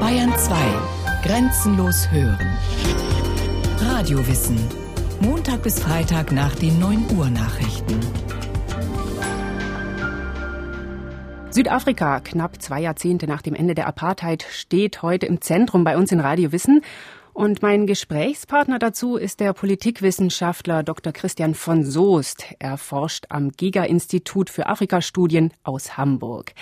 Bayern 2. Grenzenlos hören. Radiowissen. Montag bis Freitag nach den 9 Uhr Nachrichten. Südafrika, knapp zwei Jahrzehnte nach dem Ende der Apartheid, steht heute im Zentrum bei uns in Radio Wissen. Und mein Gesprächspartner dazu ist der Politikwissenschaftler Dr. Christian von Soest. Er forscht am Giga-Institut für Afrikastudien aus Hamburg.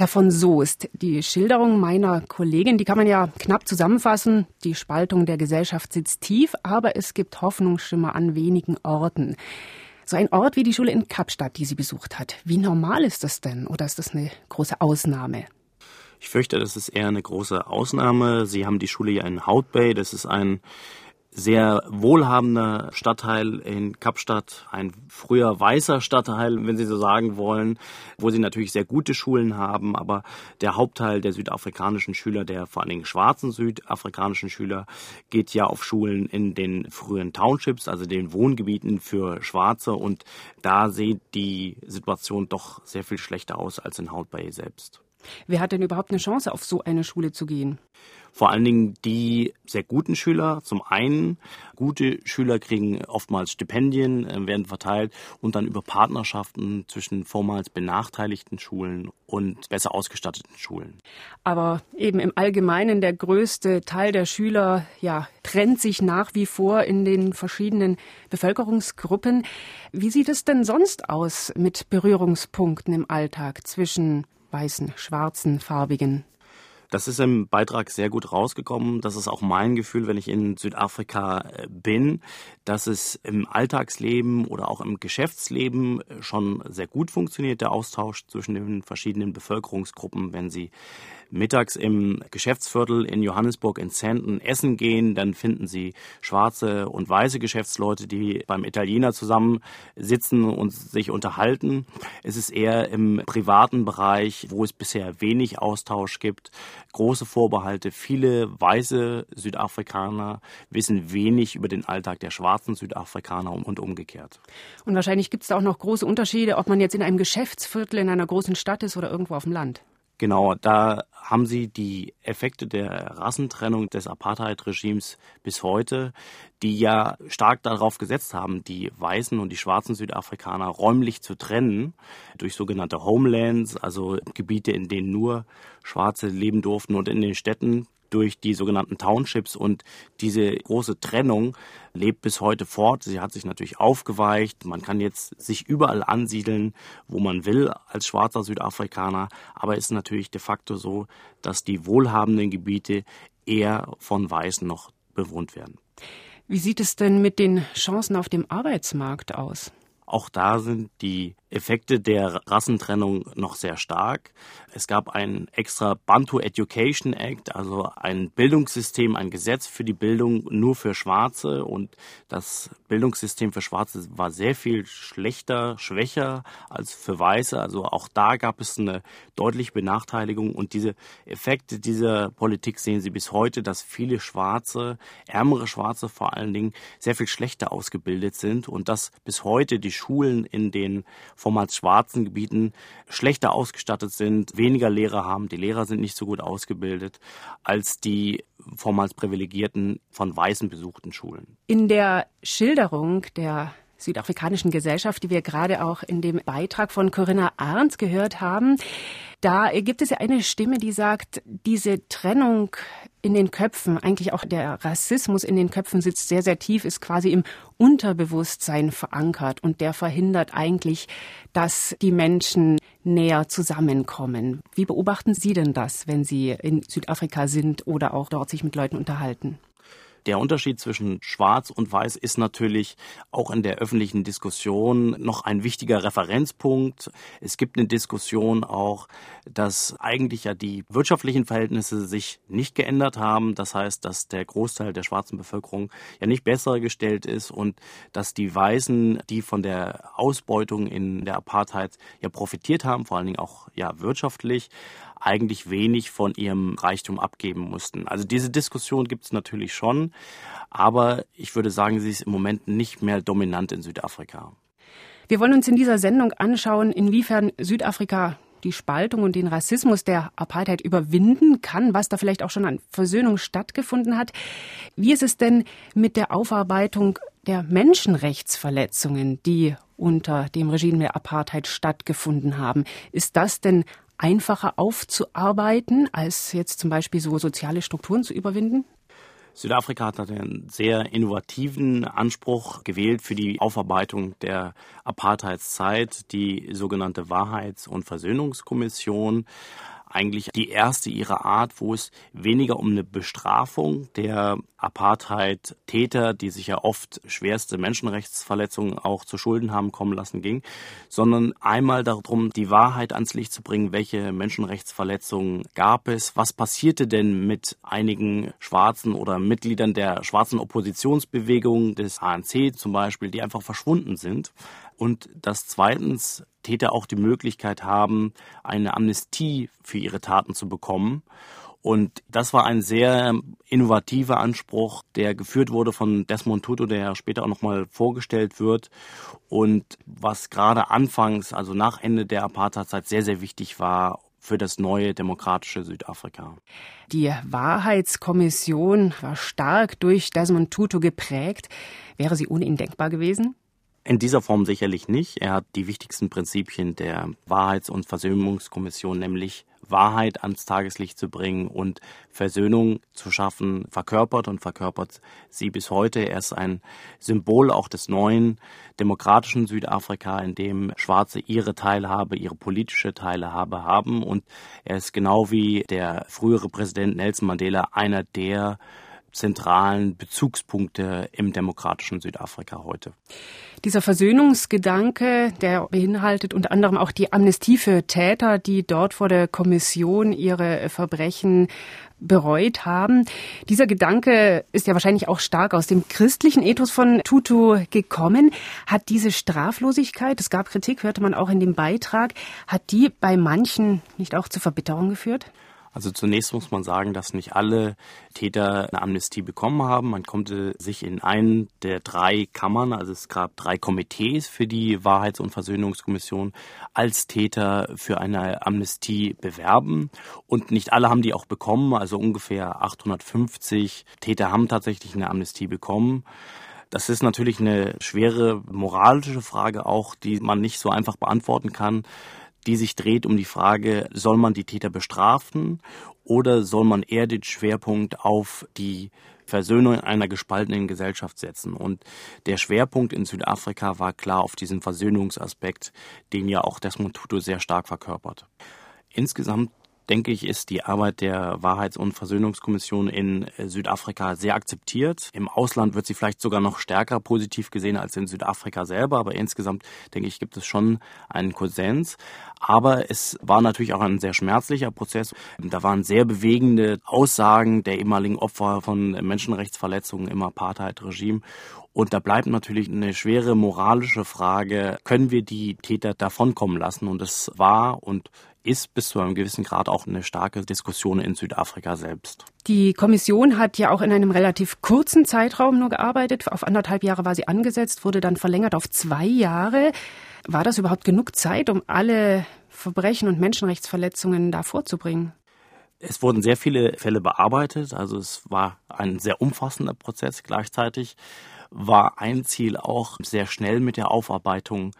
Herr von Soest, die Schilderung meiner Kollegin, die kann man ja knapp zusammenfassen. Die Spaltung der Gesellschaft sitzt tief, aber es gibt Hoffnungsschimmer an wenigen Orten. So ein Ort wie die Schule in Kapstadt, die sie besucht hat. Wie normal ist das denn? Oder ist das eine große Ausnahme? Ich fürchte, das ist eher eine große Ausnahme. Sie haben die Schule ja in Hout Bay. Das ist ein sehr wohlhabender Stadtteil in Kapstadt, ein früher weißer Stadtteil, wenn Sie so sagen wollen, wo sie natürlich sehr gute Schulen haben, aber der Hauptteil der südafrikanischen Schüler, der vor allen Dingen schwarzen südafrikanischen Schüler, geht ja auf Schulen in den frühen Townships, also den Wohngebieten für Schwarze und da sieht die Situation doch sehr viel schlechter aus als in Hout Bay selbst. Wer hat denn überhaupt eine Chance, auf so eine Schule zu gehen? Vor allen Dingen die sehr guten Schüler. Zum einen, gute Schüler kriegen oftmals Stipendien, äh, werden verteilt und dann über Partnerschaften zwischen vormals benachteiligten Schulen und besser ausgestatteten Schulen. Aber eben im Allgemeinen der größte Teil der Schüler ja, trennt sich nach wie vor in den verschiedenen Bevölkerungsgruppen. Wie sieht es denn sonst aus mit Berührungspunkten im Alltag zwischen weißen, schwarzen, farbigen das ist im Beitrag sehr gut rausgekommen. Das ist auch mein Gefühl, wenn ich in Südafrika äh, bin, dass es im Alltagsleben oder auch im Geschäftsleben schon sehr gut funktioniert, der Austausch zwischen den verschiedenen Bevölkerungsgruppen, wenn sie mittags im Geschäftsviertel in Johannesburg in Sandton essen gehen, dann finden Sie schwarze und weiße Geschäftsleute, die beim Italiener zusammen sitzen und sich unterhalten. Es ist eher im privaten Bereich, wo es bisher wenig Austausch gibt, große Vorbehalte. Viele weiße Südafrikaner wissen wenig über den Alltag der schwarzen Südafrikaner und umgekehrt. Und wahrscheinlich gibt es da auch noch große Unterschiede, ob man jetzt in einem Geschäftsviertel in einer großen Stadt ist oder irgendwo auf dem Land. Genau, da haben sie die Effekte der Rassentrennung des Apartheid-Regimes bis heute, die ja stark darauf gesetzt haben, die weißen und die schwarzen Südafrikaner räumlich zu trennen durch sogenannte Homelands, also Gebiete, in denen nur Schwarze leben durften und in den Städten durch die sogenannten Townships und diese große Trennung lebt bis heute fort. Sie hat sich natürlich aufgeweicht. Man kann jetzt sich überall ansiedeln, wo man will als schwarzer Südafrikaner. Aber es ist natürlich de facto so, dass die wohlhabenden Gebiete eher von Weißen noch bewohnt werden. Wie sieht es denn mit den Chancen auf dem Arbeitsmarkt aus? Auch da sind die Effekte der Rassentrennung noch sehr stark. Es gab ein extra Bantu Education Act, also ein Bildungssystem, ein Gesetz für die Bildung nur für Schwarze und das Bildungssystem für Schwarze war sehr viel schlechter, schwächer als für Weiße. Also auch da gab es eine deutliche Benachteiligung und diese Effekte dieser Politik sehen Sie bis heute, dass viele Schwarze, ärmere Schwarze vor allen Dingen, sehr viel schlechter ausgebildet sind und dass bis heute die Schulen in den vormals schwarzen Gebieten schlechter ausgestattet sind, weniger Lehrer haben, die Lehrer sind nicht so gut ausgebildet als die vormals privilegierten von Weißen besuchten Schulen. In der Schilderung der südafrikanischen Gesellschaft, die wir gerade auch in dem Beitrag von Corinna Arndt gehört haben, da gibt es ja eine Stimme, die sagt, diese Trennung in den Köpfen, eigentlich auch der Rassismus in den Köpfen sitzt sehr, sehr tief, ist quasi im Unterbewusstsein verankert und der verhindert eigentlich, dass die Menschen näher zusammenkommen. Wie beobachten Sie denn das, wenn Sie in Südafrika sind oder auch dort sich mit Leuten unterhalten? Der Unterschied zwischen Schwarz und Weiß ist natürlich auch in der öffentlichen Diskussion noch ein wichtiger Referenzpunkt. Es gibt eine Diskussion auch, dass eigentlich ja die wirtschaftlichen Verhältnisse sich nicht geändert haben. Das heißt, dass der Großteil der schwarzen Bevölkerung ja nicht besser gestellt ist und dass die Weißen, die von der Ausbeutung in der Apartheid ja profitiert haben, vor allen Dingen auch ja wirtschaftlich, eigentlich wenig von ihrem Reichtum abgeben mussten. Also diese Diskussion gibt es natürlich schon, aber ich würde sagen, sie ist im Moment nicht mehr dominant in Südafrika. Wir wollen uns in dieser Sendung anschauen, inwiefern Südafrika die Spaltung und den Rassismus der Apartheid überwinden kann, was da vielleicht auch schon an Versöhnung stattgefunden hat. Wie ist es denn mit der Aufarbeitung der Menschenrechtsverletzungen, die unter dem Regime der Apartheid stattgefunden haben? Ist das denn einfacher aufzuarbeiten, als jetzt zum Beispiel so soziale Strukturen zu überwinden? Südafrika hat einen sehr innovativen Anspruch gewählt für die Aufarbeitung der Apartheidszeit, die sogenannte Wahrheits- und Versöhnungskommission eigentlich die erste ihrer Art, wo es weniger um eine Bestrafung der Apartheid-Täter, die sich ja oft schwerste Menschenrechtsverletzungen auch zu Schulden haben kommen lassen, ging, sondern einmal darum, die Wahrheit ans Licht zu bringen, welche Menschenrechtsverletzungen gab es, was passierte denn mit einigen Schwarzen oder Mitgliedern der schwarzen Oppositionsbewegung des ANC zum Beispiel, die einfach verschwunden sind und dass zweitens Täter auch die Möglichkeit haben, eine Amnestie für ihre Taten zu bekommen. Und das war ein sehr innovativer Anspruch, der geführt wurde von Desmond Tutu, der später auch nochmal vorgestellt wird. Und was gerade anfangs, also nach Ende der Apartheidzeit, sehr, sehr wichtig war für das neue demokratische Südafrika. Die Wahrheitskommission war stark durch Desmond Tutu geprägt. Wäre sie ohne ihn denkbar gewesen? In dieser Form sicherlich nicht. Er hat die wichtigsten Prinzipien der Wahrheits- und Versöhnungskommission, nämlich Wahrheit ans Tageslicht zu bringen und Versöhnung zu schaffen, verkörpert und verkörpert sie bis heute. Er ist ein Symbol auch des neuen demokratischen Südafrika, in dem Schwarze ihre Teilhabe, ihre politische Teilhabe haben. Und er ist genau wie der frühere Präsident Nelson Mandela einer der zentralen Bezugspunkte im demokratischen Südafrika heute. Dieser Versöhnungsgedanke, der beinhaltet unter anderem auch die Amnestie für Täter, die dort vor der Kommission ihre Verbrechen bereut haben. Dieser Gedanke ist ja wahrscheinlich auch stark aus dem christlichen Ethos von Tutu gekommen. Hat diese Straflosigkeit, es gab Kritik, hörte man auch in dem Beitrag, hat die bei manchen nicht auch zur Verbitterung geführt? Also zunächst muss man sagen, dass nicht alle Täter eine Amnestie bekommen haben. Man konnte sich in einen der drei Kammern, also es gab drei Komitees für die Wahrheits- und Versöhnungskommission, als Täter für eine Amnestie bewerben. Und nicht alle haben die auch bekommen. Also ungefähr 850 Täter haben tatsächlich eine Amnestie bekommen. Das ist natürlich eine schwere moralische Frage auch, die man nicht so einfach beantworten kann die sich dreht um die Frage, soll man die Täter bestrafen oder soll man eher den Schwerpunkt auf die Versöhnung einer gespaltenen Gesellschaft setzen. Und der Schwerpunkt in Südafrika war klar auf diesen Versöhnungsaspekt, den ja auch Desmond Tutu sehr stark verkörpert. Insgesamt denke ich, ist die Arbeit der Wahrheits- und Versöhnungskommission in äh, Südafrika sehr akzeptiert. Im Ausland wird sie vielleicht sogar noch stärker positiv gesehen als in Südafrika selber, aber insgesamt denke ich, gibt es schon einen Konsens. Aber es war natürlich auch ein sehr schmerzlicher Prozess. Da waren sehr bewegende Aussagen der ehemaligen Opfer von Menschenrechtsverletzungen im Apartheid-Regime. Und da bleibt natürlich eine schwere moralische Frage, können wir die Täter davonkommen lassen? Und es war und ist bis zu einem gewissen Grad auch eine starke Diskussion in Südafrika selbst. Die Kommission hat ja auch in einem relativ kurzen Zeitraum nur gearbeitet. Auf anderthalb Jahre war sie angesetzt, wurde dann verlängert auf zwei Jahre. War das überhaupt genug Zeit, um alle Verbrechen und Menschenrechtsverletzungen da vorzubringen? Es wurden sehr viele Fälle bearbeitet, also es war ein sehr umfassender Prozess. Gleichzeitig war ein Ziel auch sehr schnell mit der Aufarbeitung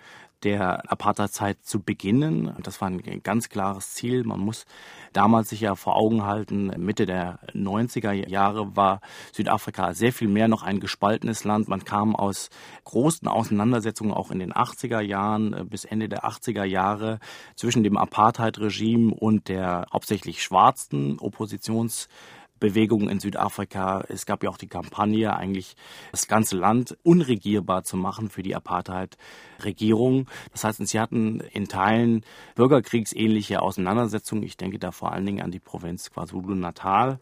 der Apartheidzeit zu beginnen. Das war ein ganz klares Ziel. Man muss damals sich ja vor Augen halten, Mitte der 90er Jahre war Südafrika sehr viel mehr noch ein gespaltenes Land. Man kam aus großen Auseinandersetzungen auch in den 80er Jahren äh, bis Ende der 80er Jahre zwischen dem Apartheid-Regime und der hauptsächlich schwarzen Oppositions Bewegungen in Südafrika. Es gab ja auch die Kampagne, eigentlich das ganze Land unregierbar zu machen für die Apartheid-Regierung. Das heißt, sie hatten in Teilen bürgerkriegsähnliche Auseinandersetzungen. Ich denke da vor allen Dingen an die Provinz KwaZulu-Natal.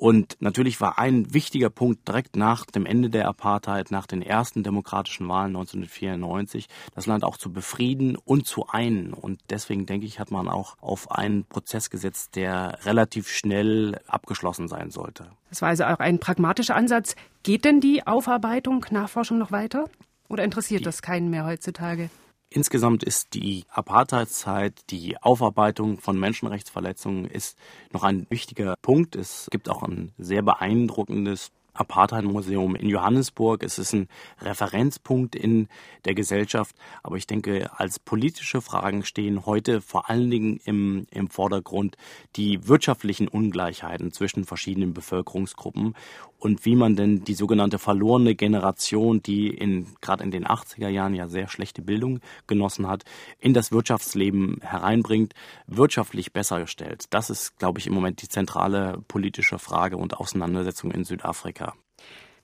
Und natürlich war ein wichtiger Punkt direkt nach dem Ende der Apartheid, nach den ersten demokratischen Wahlen 1994, das Land auch zu befrieden und zu einen. Und deswegen denke ich, hat man auch auf einen Prozess gesetzt, der relativ schnell abgeschlossen sein sollte. Das war also auch ein pragmatischer Ansatz. Geht denn die Aufarbeitung, Nachforschung noch weiter? Oder interessiert das keinen mehr heutzutage? Insgesamt ist die Apartheidszeit, die Aufarbeitung von Menschenrechtsverletzungen ist noch ein wichtiger Punkt. Es gibt auch ein sehr beeindruckendes Apartheid-Museum in Johannesburg. Es ist ein Referenzpunkt in der Gesellschaft. Aber ich denke, als politische Fragen stehen heute vor allen Dingen im, im Vordergrund die wirtschaftlichen Ungleichheiten zwischen verschiedenen Bevölkerungsgruppen und wie man denn die sogenannte verlorene Generation, die in, gerade in den 80er Jahren ja sehr schlechte Bildung genossen hat, in das Wirtschaftsleben hereinbringt, wirtschaftlich besser gestellt. Das ist, glaube ich, im Moment die zentrale politische Frage und Auseinandersetzung in Südafrika.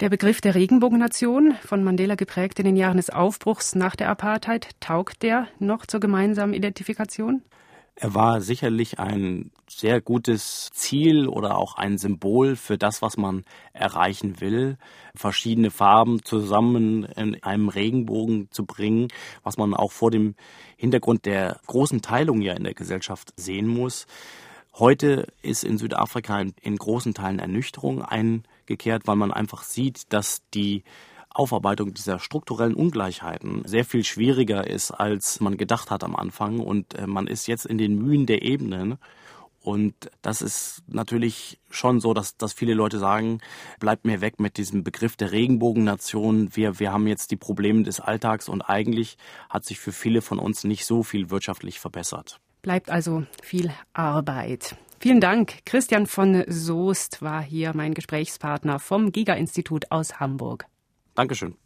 Der Begriff der Regenbogennation, von Mandela geprägt in den Jahren des Aufbruchs nach der Apartheid, taugt der noch zur gemeinsamen Identifikation? Er war sicherlich ein sehr gutes Ziel oder auch ein Symbol für das, was man erreichen will. Verschiedene Farben zusammen in einem Regenbogen zu bringen, was man auch vor dem Hintergrund der großen Teilung ja in der Gesellschaft sehen muss. Heute ist in Südafrika in, großen Teilen Ernüchterung eingekehrt, weil man einfach sieht, dass die Aufarbeitung dieser strukturellen Ungleichheiten sehr viel schwieriger ist, als man gedacht hat am Anfang. Und äh, man ist jetzt in den Mühen der Ebenen. Und das ist natürlich schon so, dass, dass viele Leute sagen, bleibt mir weg mit diesem Begriff der Regenbogennation. Wir, wir haben jetzt die Probleme des Alltags und eigentlich hat sich für viele von uns nicht so viel wirtschaftlich verbessert. Bleibt also viel Arbeit. Vielen Dank. Christian von Soest war hier mein Gesprächspartner vom Giga-Institut aus Hamburg. Dankeschön.